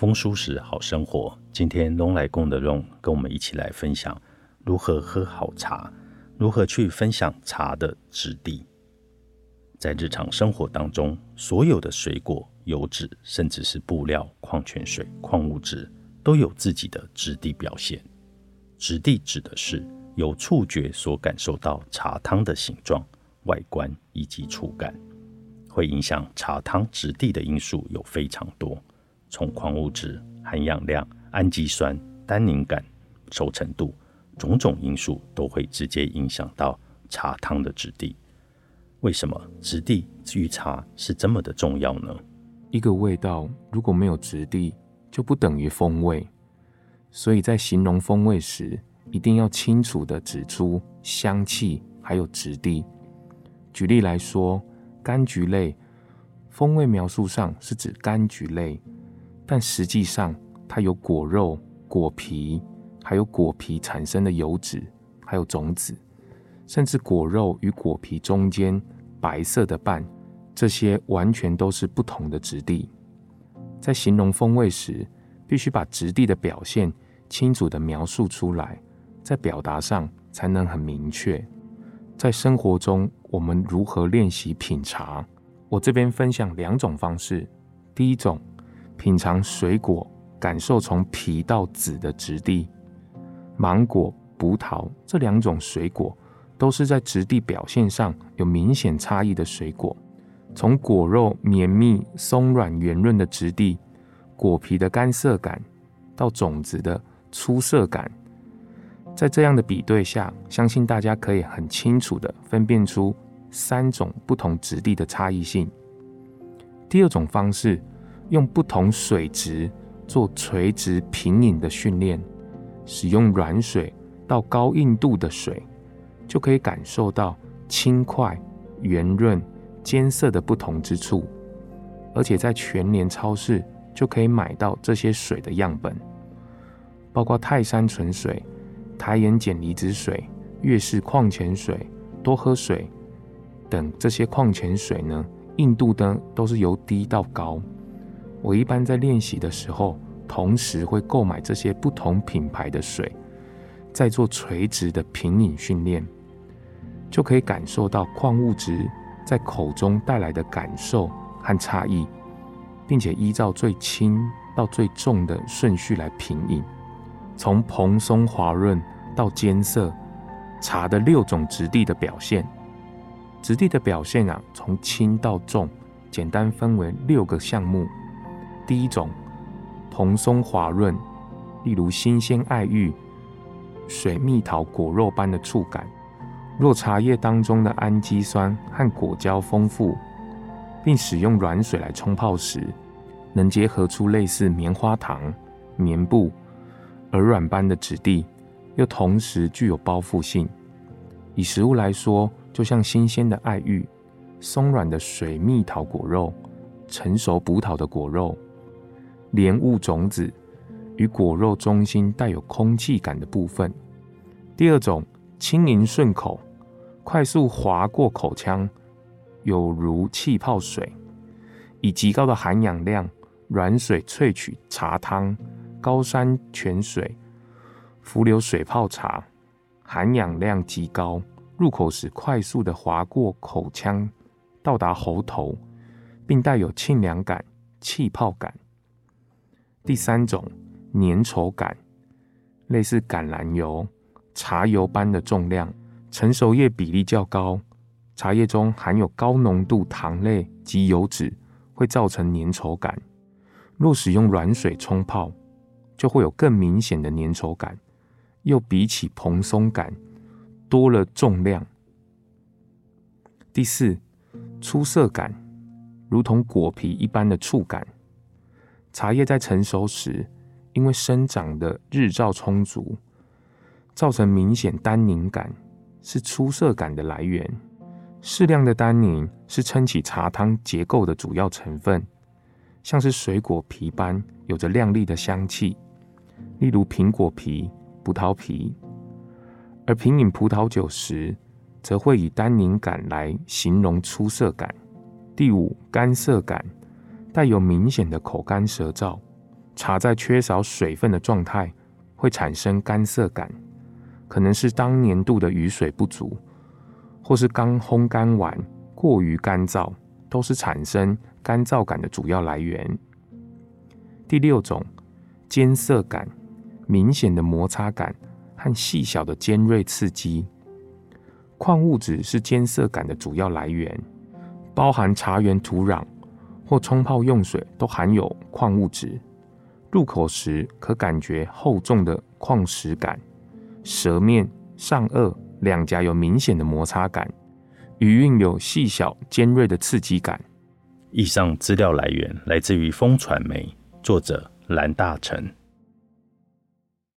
风舒适好生活，今天龙来共的龙跟我们一起来分享如何喝好茶，如何去分享茶的质地。在日常生活当中，所有的水果、油脂，甚至是布料、矿泉水、矿物质，都有自己的质地表现。质地指的是由触觉所感受到茶汤的形状、外观以及触感。会影响茶汤质地的因素有非常多，从矿物质、含氧量、氨基酸、单宁感、熟成度，种种因素都会直接影响到茶汤的质地。为什么质地与茶是这么的重要呢？一个味道如果没有质地，就不等于风味。所以在形容风味时，一定要清楚的指出香气还有质地。举例来说，柑橘类风味描述上是指柑橘类，但实际上它有果肉、果皮，还有果皮产生的油脂，还有种子。甚至果肉与果皮中间白色的瓣，这些完全都是不同的质地。在形容风味时，必须把质地的表现清楚地描述出来，在表达上才能很明确。在生活中，我们如何练习品茶？我这边分享两种方式。第一种，品尝水果，感受从皮到籽的质地。芒果、葡萄这两种水果。都是在质地表现上有明显差异的水果，从果肉绵密、松软、圆润的质地，果皮的干涩感，到种子的粗涩感，在这样的比对下，相信大家可以很清楚的分辨出三种不同质地的差异性。第二种方式，用不同水质做垂直平饮的训练，使用软水到高硬度的水。就可以感受到轻快、圆润、尖涩的不同之处，而且在全联超市就可以买到这些水的样本，包括泰山纯水、台盐碱离子水、悦氏矿泉水、多喝水等这些矿泉水呢，硬度呢都是由低到高。我一般在练习的时候，同时会购买这些不同品牌的水，在做垂直的平饮训练。就可以感受到矿物质在口中带来的感受和差异，并且依照最轻到最重的顺序来品饮，从蓬松滑润到艰涩，茶的六种质地的表现。质地的表现啊，从轻到重，简单分为六个项目。第一种，蓬松滑润，例如新鲜爱玉、水蜜桃果肉般的触感。若茶叶当中的氨基酸和果胶丰富，并使用软水来冲泡时，能结合出类似棉花糖、棉布、耳软般的质地，又同时具有包覆性。以食物来说，就像新鲜的爱玉、松软的水蜜桃果肉、成熟葡萄的果肉、莲雾种子与果肉中心带有空气感的部分。第二种，轻盈顺口。快速划过口腔，有如气泡水，以极高的含氧量软水萃取茶汤，高山泉水、浮流水泡茶，含氧量极高，入口时快速的划过口腔，到达喉头，并带有沁凉感、气泡感。第三种粘稠感，类似橄榄油、茶油般的重量。成熟叶比例较高，茶叶中含有高浓度糖类及油脂，会造成粘稠感。若使用软水冲泡，就会有更明显的粘稠感，又比起蓬松感多了重量。第四，出色感，如同果皮一般的触感。茶叶在成熟时，因为生长的日照充足，造成明显单宁感，是出色感的来源。适量的单宁是撑起茶汤结构的主要成分，像是水果皮般有着亮丽的香气，例如苹果皮、葡萄皮。而品饮葡萄酒时，则会以单宁感来形容出色感。第五，干涩感，带有明显的口干舌燥。茶在缺少水分的状态，会产生干涩感，可能是当年度的雨水不足。或是刚烘干完，过于干燥，都是产生干燥感的主要来源。第六种，尖涩感，明显的摩擦感和细小的尖锐刺激。矿物质是尖涩感的主要来源，包含茶园土壤或冲泡用水都含有矿物质。入口时可感觉厚重的矿石感，舌面上颚。两颊有明显的摩擦感，余韵有细小尖锐的刺激感。以上资料来源来自于风传媒，作者蓝大成。